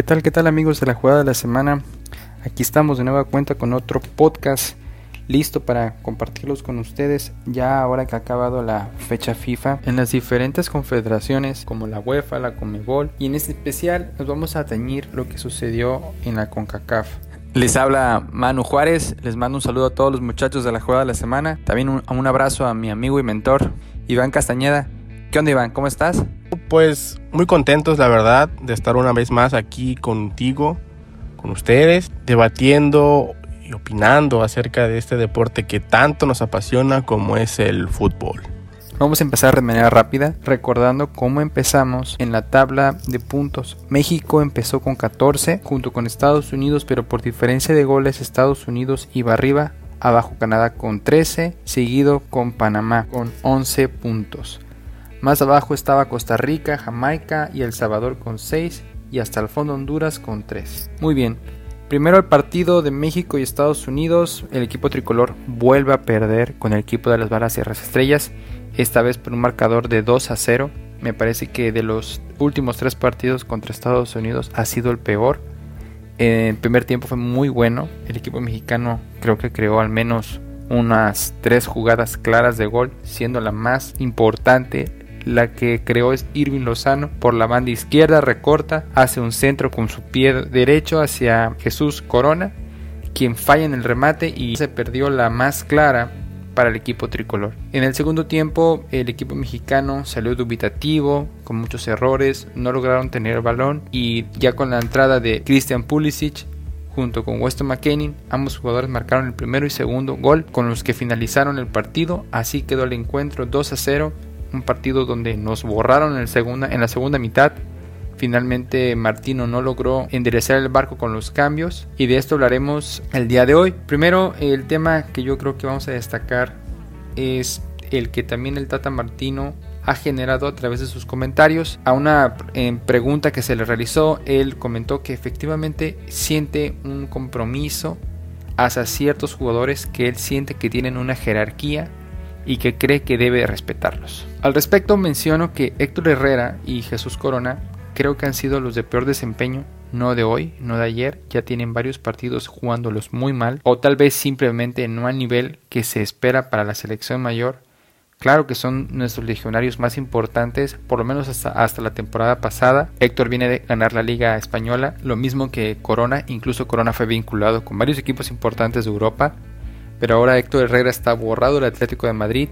¿Qué tal, qué tal amigos de la jugada de la semana? Aquí estamos de nueva cuenta con otro podcast listo para compartirlos con ustedes ya ahora que ha acabado la fecha FIFA en las diferentes confederaciones como la UEFA, la Comebol y en este especial nos vamos a teñir lo que sucedió en la CONCACAF. Les habla Manu Juárez, les mando un saludo a todos los muchachos de la jugada de la semana, también un, un abrazo a mi amigo y mentor Iván Castañeda. ¿Qué onda Iván? ¿Cómo estás? Pues muy contentos, la verdad, de estar una vez más aquí contigo, con ustedes, debatiendo y opinando acerca de este deporte que tanto nos apasiona como es el fútbol. Vamos a empezar de manera rápida recordando cómo empezamos en la tabla de puntos. México empezó con 14 junto con Estados Unidos, pero por diferencia de goles Estados Unidos iba arriba, abajo Canadá con 13, seguido con Panamá con 11 puntos. Más abajo estaba Costa Rica, Jamaica y El Salvador con 6 y hasta el fondo Honduras con 3. Muy bien. Primero el partido de México y Estados Unidos. El equipo tricolor vuelve a perder con el equipo de las balas y las estrellas. Esta vez por un marcador de 2 a 0. Me parece que de los últimos tres partidos contra Estados Unidos ha sido el peor. El primer tiempo fue muy bueno. El equipo mexicano creo que creó al menos unas tres jugadas claras de gol, siendo la más importante la que creó es Irving Lozano por la banda izquierda, recorta, hace un centro con su pie derecho hacia Jesús Corona, quien falla en el remate y se perdió la más clara para el equipo tricolor. En el segundo tiempo el equipo mexicano salió dubitativo, con muchos errores, no lograron tener el balón y ya con la entrada de Christian Pulisic junto con Weston McKinney, ambos jugadores marcaron el primero y segundo gol con los que finalizaron el partido, así quedó el encuentro 2 a 0 un partido donde nos borraron en, la segunda mitad. Finalmente Martino no logró enderezar el barco con los cambios y de esto hablaremos el día de hoy. Primero el tema que yo creo que vamos a destacar es el que también el Tata Martino ha generado a través de sus comentarios. A una pregunta que se le realizó, él comentó que efectivamente siente un compromiso hacia ciertos jugadores que él siente que tienen una jerarquía y que cree que debe respetarlos. Al respecto menciono que Héctor Herrera y Jesús Corona creo que han sido los de peor desempeño, no de hoy, no de ayer, ya tienen varios partidos jugándolos muy mal, o tal vez simplemente no al nivel que se espera para la selección mayor. Claro que son nuestros legionarios más importantes, por lo menos hasta, hasta la temporada pasada. Héctor viene de ganar la Liga Española, lo mismo que Corona, incluso Corona fue vinculado con varios equipos importantes de Europa pero ahora Héctor Herrera está borrado del Atlético de Madrid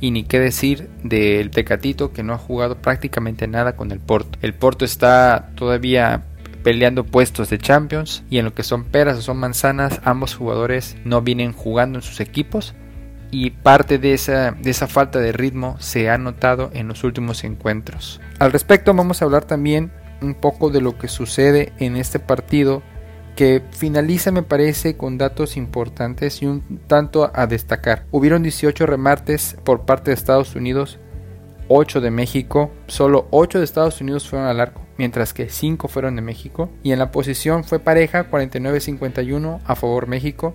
y ni qué decir del Tecatito que no ha jugado prácticamente nada con el Porto. El Porto está todavía peleando puestos de Champions y en lo que son peras o son manzanas ambos jugadores no vienen jugando en sus equipos y parte de esa, de esa falta de ritmo se ha notado en los últimos encuentros. Al respecto vamos a hablar también un poco de lo que sucede en este partido que finaliza me parece con datos importantes y un tanto a destacar. Hubieron 18 remates por parte de Estados Unidos, 8 de México, solo 8 de Estados Unidos fueron al arco, mientras que 5 fueron de México, y en la posición fue pareja 49-51 a favor México.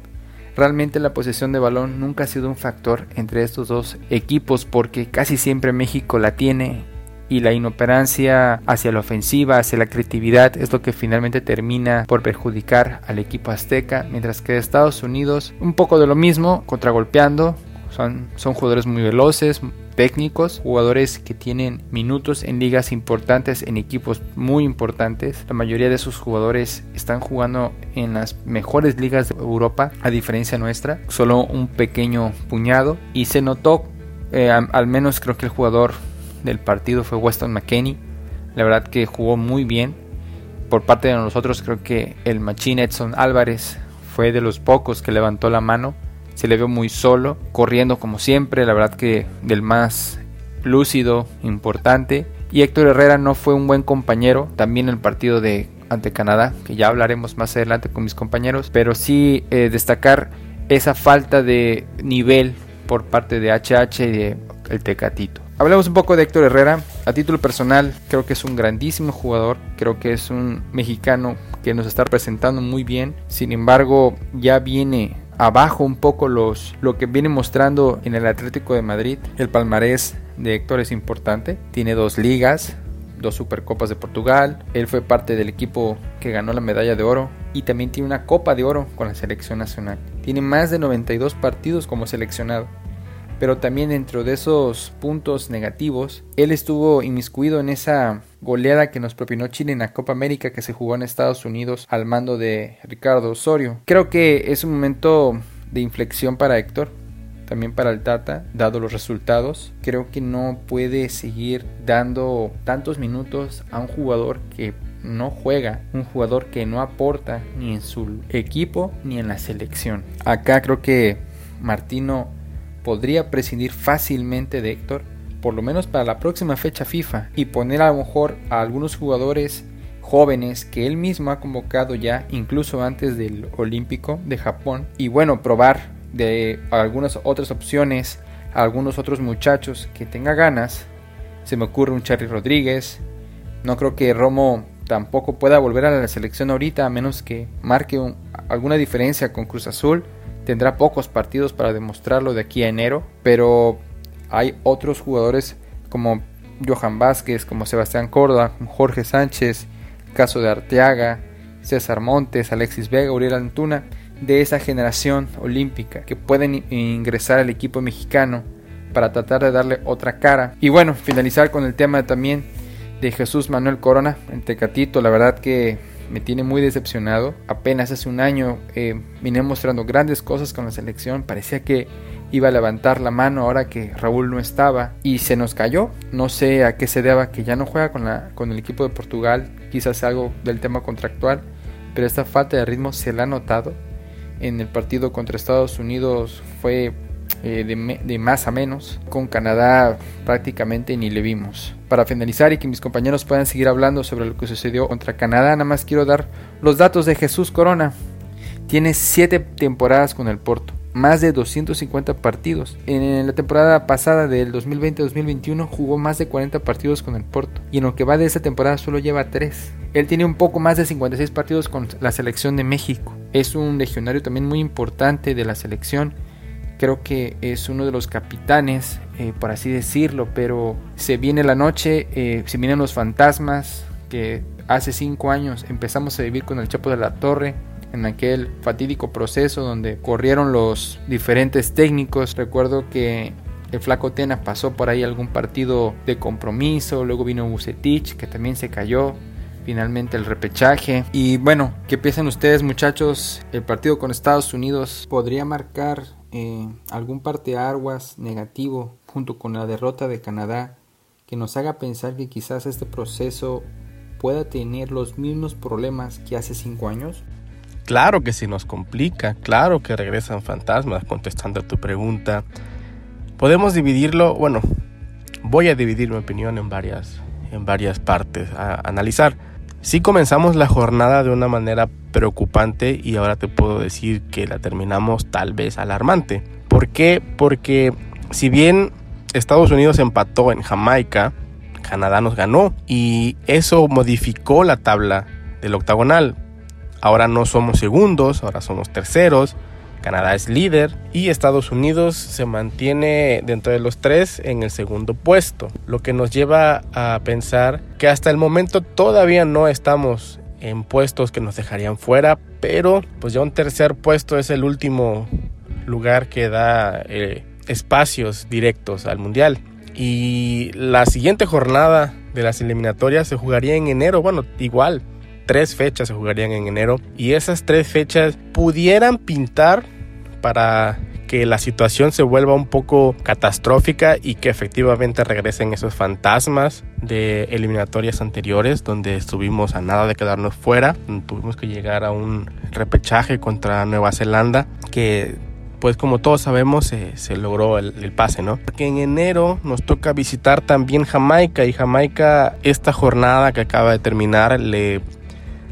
Realmente la posesión de balón nunca ha sido un factor entre estos dos equipos porque casi siempre México la tiene y la inoperancia hacia la ofensiva, hacia la creatividad es lo que finalmente termina por perjudicar al equipo azteca, mientras que Estados Unidos un poco de lo mismo, contragolpeando, son, son jugadores muy veloces, técnicos, jugadores que tienen minutos en ligas importantes, en equipos muy importantes. La mayoría de esos jugadores están jugando en las mejores ligas de Europa, a diferencia nuestra, solo un pequeño puñado. Y se notó, eh, al menos creo que el jugador del partido fue Weston McKenney. La verdad que jugó muy bien. Por parte de nosotros creo que el Machín Edson Álvarez fue de los pocos que levantó la mano. Se le vio muy solo, corriendo como siempre. La verdad que del más lúcido, importante. Y Héctor Herrera no fue un buen compañero. También el partido de ante Canadá, que ya hablaremos más adelante con mis compañeros. Pero sí eh, destacar esa falta de nivel por parte de HH y de el Tecatito. Hablemos un poco de Héctor Herrera. A título personal, creo que es un grandísimo jugador. Creo que es un mexicano que nos está representando muy bien. Sin embargo, ya viene abajo un poco los, lo que viene mostrando en el Atlético de Madrid. El palmarés de Héctor es importante. Tiene dos ligas, dos Supercopas de Portugal, él fue parte del equipo que ganó la medalla de oro y también tiene una Copa de Oro con la selección nacional. Tiene más de 92 partidos como seleccionado. Pero también dentro de esos puntos negativos, él estuvo inmiscuido en esa goleada que nos propinó Chile en la Copa América que se jugó en Estados Unidos al mando de Ricardo Osorio. Creo que es un momento de inflexión para Héctor, también para el Tata, dado los resultados. Creo que no puede seguir dando tantos minutos a un jugador que no juega, un jugador que no aporta ni en su equipo ni en la selección. Acá creo que Martino podría prescindir fácilmente de Héctor, por lo menos para la próxima fecha FIFA, y poner a lo mejor a algunos jugadores jóvenes que él mismo ha convocado ya incluso antes del Olímpico de Japón y bueno probar de algunas otras opciones a algunos otros muchachos que tenga ganas. Se me ocurre un Charlie Rodríguez. No creo que Romo tampoco pueda volver a la selección ahorita a menos que marque alguna diferencia con Cruz Azul tendrá pocos partidos para demostrarlo de aquí a enero pero hay otros jugadores como Johan Vázquez como Sebastián Córdoba Jorge Sánchez caso de Arteaga, César Montes, Alexis Vega, Uriel Antuna, de esa generación olímpica que pueden ingresar al equipo mexicano para tratar de darle otra cara. Y bueno, finalizar con el tema también de Jesús Manuel Corona en Tecatito, la verdad que me tiene muy decepcionado. Apenas hace un año eh, vine mostrando grandes cosas con la selección, parecía que iba a levantar la mano ahora que Raúl no estaba y se nos cayó. No sé a qué se deba que ya no juega con, la, con el equipo de Portugal, quizás algo del tema contractual, pero esta falta de ritmo se la ha notado. En el partido contra Estados Unidos fue eh, de, más a menos. Con Canadá prácticamente ni le vimos. Para finalizar y que mis compañeros puedan seguir hablando sobre lo que sucedió contra Canadá, nada más quiero dar los datos de Jesús Corona. Tiene 7 temporadas con el Porto más de 250 partidos. En la temporada pasada del 2020-2021 jugó más de 40 partidos con el Porto y en lo que va de esta temporada solo lleva 3. Él tiene un poco más de 56 partidos con la selección de México. Es un legionario también muy importante de la selección. Creo que es uno de los capitanes, eh, por así decirlo, pero se viene la noche, eh, se vienen los fantasmas que hace 5 años empezamos a vivir con el Chapo de la Torre en aquel fatídico proceso donde corrieron los diferentes técnicos. Recuerdo que el Flaco Tena pasó por ahí algún partido de compromiso, luego vino Bucetich que también se cayó, finalmente el repechaje. Y bueno, ¿qué piensan ustedes muchachos? El partido con Estados Unidos podría marcar eh, algún parteaguas negativo junto con la derrota de Canadá que nos haga pensar que quizás este proceso pueda tener los mismos problemas que hace cinco años? Claro que se nos complica, claro que regresan fantasmas contestando a tu pregunta. Podemos dividirlo, bueno, voy a dividir mi opinión en varias, en varias partes a analizar. Si comenzamos la jornada de una manera preocupante y ahora te puedo decir que la terminamos tal vez alarmante. ¿Por qué? Porque si bien Estados Unidos empató en Jamaica, Canadá nos ganó y eso modificó la tabla del octagonal. Ahora no somos segundos, ahora somos terceros. Canadá es líder y Estados Unidos se mantiene dentro de los tres en el segundo puesto, lo que nos lleva a pensar que hasta el momento todavía no estamos en puestos que nos dejarían fuera, pero pues ya un tercer puesto es el último lugar que da eh, espacios directos al mundial. Y la siguiente jornada de las eliminatorias se jugaría en enero, bueno, igual, tres fechas se jugarían en enero y esas tres fechas pudieran pintar para que la situación se vuelva un poco catastrófica y que efectivamente regresen esos fantasmas de eliminatorias anteriores donde estuvimos a nada de quedarnos fuera, tuvimos que llegar a un repechaje contra Nueva Zelanda que pues como todos sabemos se, logró el, el, pase, ¿no? Porque en enero nos toca visitar también Jamaica y Jamaica esta jornada que acaba de terminar le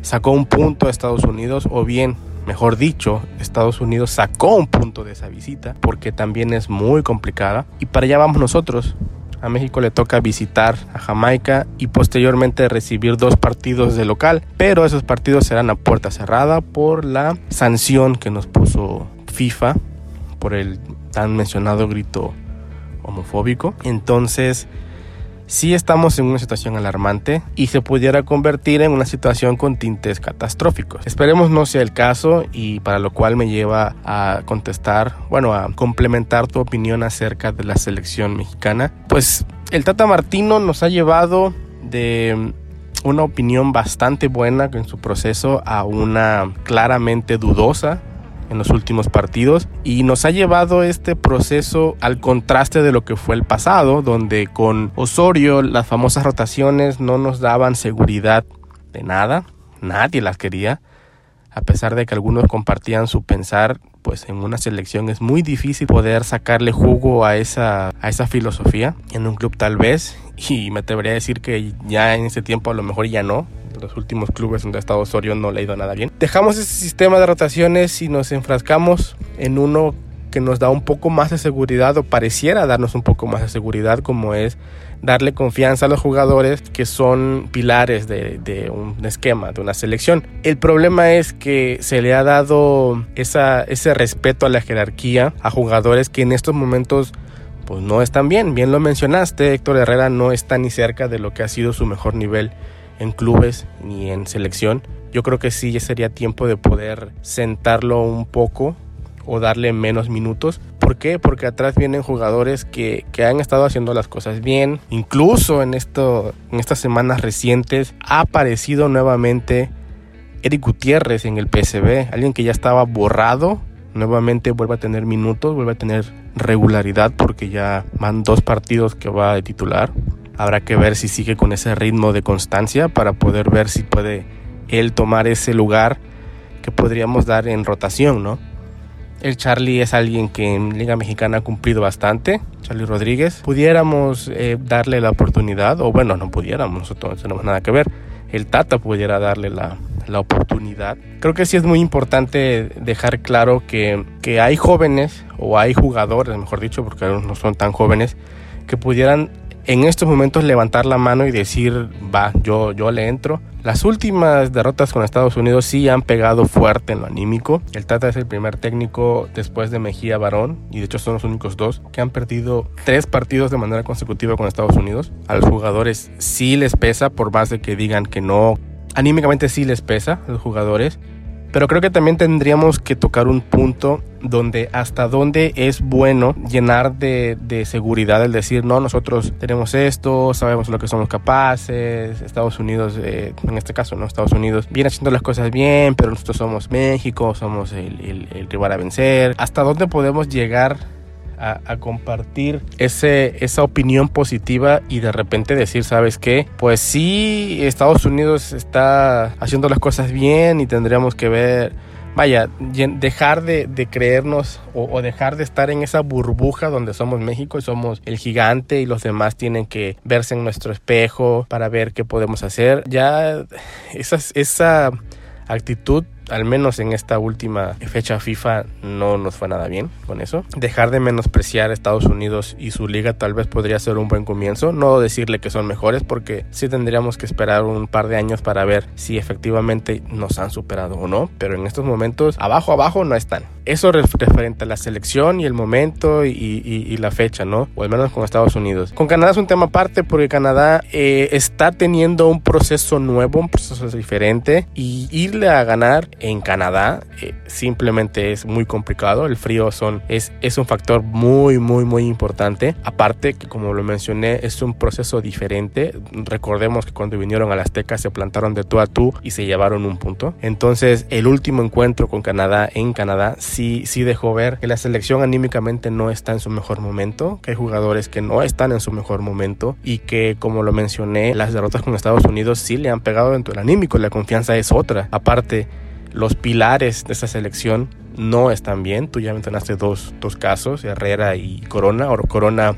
sacó un punto a Estados Unidos o bien mejor dicho, Estados Unidos sacó un punto de esa visita porque también es muy complicada y para allá vamos nosotros. A México le toca visitar a Jamaica y posteriormente recibir dos partidos de local, pero esos partidos serán a puerta cerrada por la sanción que nos puso FIFA por el tan mencionado grito homofóbico. Entonces, sí estamos en una situación alarmante y se pudiera convertir en una situación con tintes catastróficos. Esperemos no sea el caso y para lo cual me lleva a contestar, bueno, a complementar tu opinión acerca de la selección mexicana. Pues el Tata Martino nos ha llevado de una opinión bastante buena en su proceso a una claramente dudosa en los últimos partidos y nos ha llevado este proceso al contraste de lo que fue el pasado, donde con Osorio las famosas rotaciones no nos daban seguridad de nada, nadie las quería, a pesar de que algunos compartían su pensar, pues en una selección es muy difícil poder sacarle jugo a esa, a esa filosofía, en un club tal vez, y me atrevería a decir que ya en ese tiempo a lo mejor ya no, los últimos clubes donde ha estado Osorio no le ha ido nada bien. Dejamos ese sistema de rotaciones y nos enfrascamos en uno que nos da un poco más de seguridad o pareciera darnos un poco más de seguridad como es darle confianza a los jugadores que son pilares de, un esquema, de una selección. El problema es que se le ha dado esa, ese respeto a la jerarquía a jugadores que en estos momentos pues no están bien. Bien lo mencionaste, Héctor Herrera no está ni cerca de lo que ha sido su mejor nivel en clubes ni en selección. Yo creo que sí ya sería tiempo de poder sentarlo un poco o darle menos minutos. ¿Por qué? Porque atrás vienen jugadores que, que, han estado haciendo las cosas bien. Incluso en, esto, en estas semanas recientes ha aparecido nuevamente Eric Gutiérrez en el PSB. Alguien que ya estaba borrado. Nuevamente vuelve a tener minutos, vuelve a tener regularidad porque ya van dos partidos que va de titular. Habrá que ver si sigue con ese ritmo de constancia para poder ver si puede él tomar ese lugar que podríamos dar en rotación, ¿no? El Charlie es alguien que en Liga Mexicana ha cumplido bastante, Charlie Rodríguez. Pudiéramos eh, darle la oportunidad, o bueno, no pudiéramos, nosotros no tenemos nada que ver. El Tata pudiera darle la, la oportunidad. Creo que sí es muy importante dejar claro que, que hay jóvenes, o hay jugadores, mejor dicho, porque no son tan jóvenes, que pudieran en estos momentos levantar la mano y decir, va, yo, yo le entro. Las últimas derrotas con Estados Unidos sí han pegado fuerte en lo anímico. El Tata es el primer técnico después de Mejía Barón, y de hecho son los únicos dos, que han perdido tres partidos de manera consecutiva con Estados Unidos. A los jugadores sí les pesa, por más de que digan que no. Anímicamente sí les pesa a los jugadores. Pero creo que también tendríamos que tocar un punto donde hasta dónde es bueno llenar de, seguridad el decir, no, nosotros tenemos esto, sabemos lo que somos capaces, Estados Unidos, eh, en este caso, no, Estados Unidos viene haciendo las cosas bien, pero nosotros somos México, somos el, el rival a vencer. ¿Hasta dónde podemos llegar a, compartir ese, esa opinión positiva y de repente decir, ¿sabes qué? Pues sí, Estados Unidos está haciendo las cosas bien y tendríamos que ver vaya, dejar de, creernos o, dejar de estar en esa burbuja donde somos México y somos el gigante y los demás tienen que verse en nuestro espejo para ver qué podemos hacer. Ya esa, esa actitud al menos en esta última fecha FIFA no nos fue nada bien con eso. Dejar de menospreciar a Estados Unidos y su liga tal vez podría ser un buen comienzo. No decirle que son mejores porque sí tendríamos que esperar un par de años para ver si efectivamente nos han superado o no. Pero en estos momentos abajo abajo no están. Eso referente a la selección y el momento y, la fecha, ¿no? O al menos con Estados Unidos. Con Canadá es un tema aparte porque Canadá eh, está teniendo un proceso nuevo, un proceso diferente y irle a ganar en Canadá eh, simplemente es muy complicado. El frío son, es, es un factor muy, muy, muy importante. Aparte que como lo mencioné, es un proceso diferente. Recordemos que cuando vinieron a la Azteca se plantaron de tú a tú y se llevaron un punto. Entonces el último encuentro con Canadá en Canadá sí, sí dejó ver que la selección anímicamente no está en su mejor momento, que hay jugadores que no están en su mejor momento y que como lo mencioné, las derrotas con Estados Unidos sí le han pegado dentro del anímico. La confianza es otra. Aparte, los pilares de esta selección no están bien. Tú ya mencionaste dos, dos casos, Herrera y Corona. Ahora Corona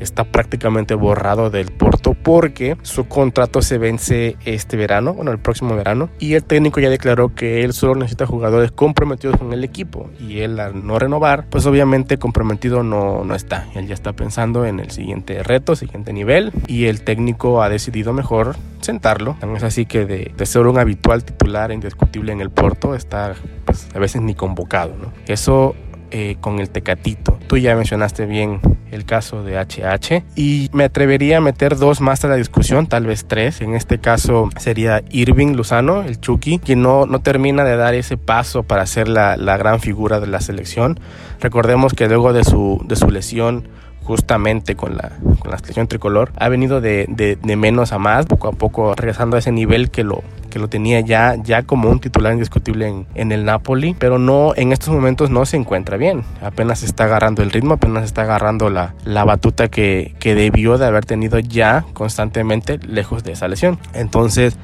está prácticamente borrado del Porto porque su contrato se vence este verano, bueno, el próximo verano, y el técnico ya declaró que él solo necesita jugadores comprometidos con el equipo y él al no renovar, pues obviamente comprometido no, no está. Él ya está pensando en el siguiente reto, siguiente nivel y el técnico ha decidido mejor sentarlo. Es así que de, de ser un habitual titular indiscutible en el Porto, está pues, a veces ni convocado. ¿no? Eso eh, con el Tecatito. Tú ya mencionaste bien el caso de HH y me atrevería a meter dos más a la discusión, tal vez tres. En este caso sería Irving Luzano, el Chucky, que no, no termina de dar ese paso para ser la, la gran figura de la selección. Recordemos que luego de su, de su lesión justamente con la, con la selección tricolor, ha venido de, de, de, menos a más, poco a poco regresando a ese nivel que lo, que lo tenía ya, ya como un titular indiscutible en, en, el Napoli, pero no, en estos momentos no se encuentra bien, apenas está agarrando el ritmo, apenas está agarrando la, la batuta que, que debió de haber tenido ya constantemente lejos de esa lesión. Entonces,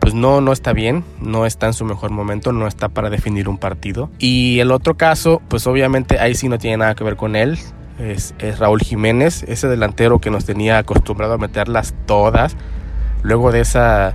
pues no, no está bien, no está en su mejor momento, no está para definir un partido. Y el otro caso, pues obviamente ahí sí no tiene nada que ver con él, es, es, Raúl Jiménez, ese delantero que nos tenía acostumbrado a meterlas todas, luego de esa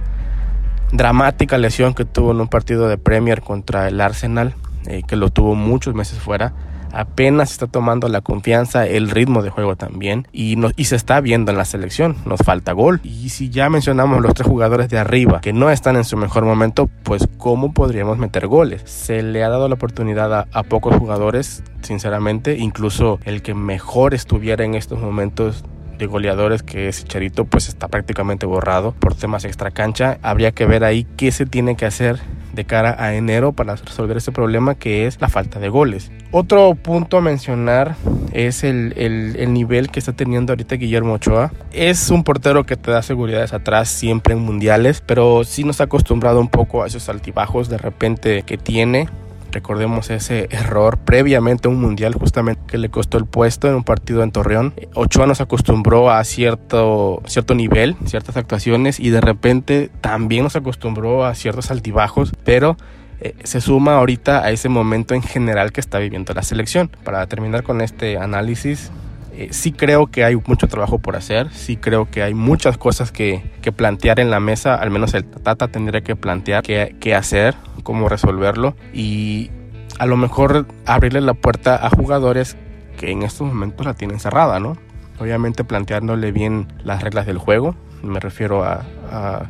dramática lesión que tuvo en un partido de Premier contra el Arsenal, eh, que lo tuvo muchos meses fuera, apenas está tomando la confianza, el ritmo de juego también y, no, y se está viendo en la selección, nos falta gol. Y si ya mencionamos los tres jugadores de arriba que no están en su mejor momento, pues ¿cómo podríamos meter goles? Se le ha dado la oportunidad a, a pocos jugadores, sinceramente, incluso el que mejor estuviera en estos momentos de goleadores que es Charito pues está prácticamente borrado por temas extra cancha habría que ver ahí qué se tiene que hacer de cara a enero para resolver este problema que es la falta de goles. Otro punto a mencionar es el, el, el, nivel que está teniendo ahorita Guillermo Ochoa. Es un portero que te da seguridades atrás siempre en mundiales, pero sí nos ha acostumbrado un poco a esos altibajos de repente que tiene. Recordemos ese error previamente a un mundial justamente que le costó el puesto en un partido en Torreón. Ochoa nos acostumbró a cierto, cierto nivel, ciertas actuaciones y de repente también nos acostumbró a ciertos altibajos, pero eh, se suma ahorita a ese momento en general que está viviendo la selección. Para terminar con este análisis, eh, sí creo que hay mucho trabajo por hacer, sí creo que hay muchas cosas que, plantear en la mesa, al menos el Tata tendría que plantear qué, qué hacer, cómo resolverlo y a lo mejor abrirle la puerta a jugadores que en estos momentos la tienen cerrada, ¿no? Obviamente planteándole bien las reglas del juego, me refiero a, a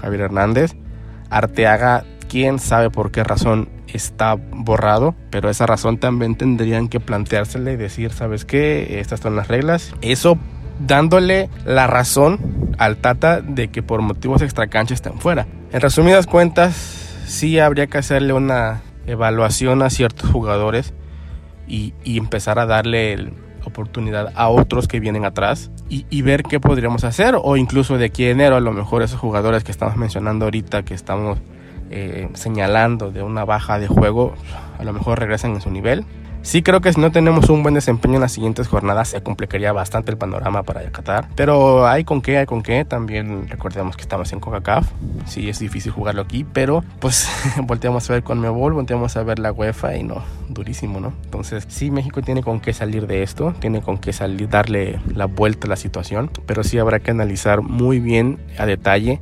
Javier Hernández, Arteaga, quién sabe por qué razón está borrado, pero esa razón también tendrían que planteársele y decir, ¿sabes qué? Estas son las reglas. Eso dándole la razón al Tata de que por motivos extracancha están fuera. En resumidas cuentas, sí habría que hacerle una evaluación a ciertos jugadores y, empezar a darle oportunidad a otros que vienen atrás y, y, ver qué podríamos hacer o incluso de aquí a enero a lo mejor esos jugadores que estamos mencionando ahorita que estamos eh, señalando de una baja de juego a lo mejor regresan en su nivel Sí creo que si no tenemos un buen desempeño en las siguientes jornadas se complicaría bastante el panorama para Qatar. Pero hay con qué, hay con qué. También recordemos que estamos en CONCACAF. Sí es difícil jugarlo aquí, pero pues volteamos a ver con Mebol, volteamos a ver la UEFA y no, durísimo, ¿no? Entonces sí México tiene con qué salir de esto, tiene con qué salir, darle la vuelta a la situación, pero sí habrá que analizar muy bien a detalle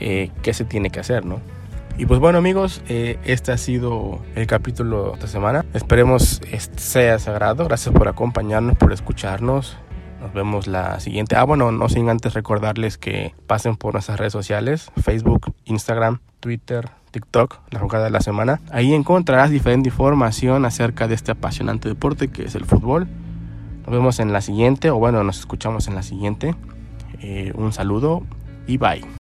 eh, qué se tiene que hacer, ¿no? Y pues bueno amigos, eh, este ha sido el capítulo de esta semana. Esperemos sea sagrado. Gracias por acompañarnos, por escucharnos. Nos vemos la siguiente. Ah, bueno, no sin antes recordarles que pasen por nuestras redes sociales, Facebook, Instagram, Twitter, TikTok, la jugada de la semana. Ahí encontrarás diferente información acerca de este apasionante deporte que es el fútbol. Nos vemos en la siguiente, o bueno, nos escuchamos en la siguiente. Eh, un saludo y bye.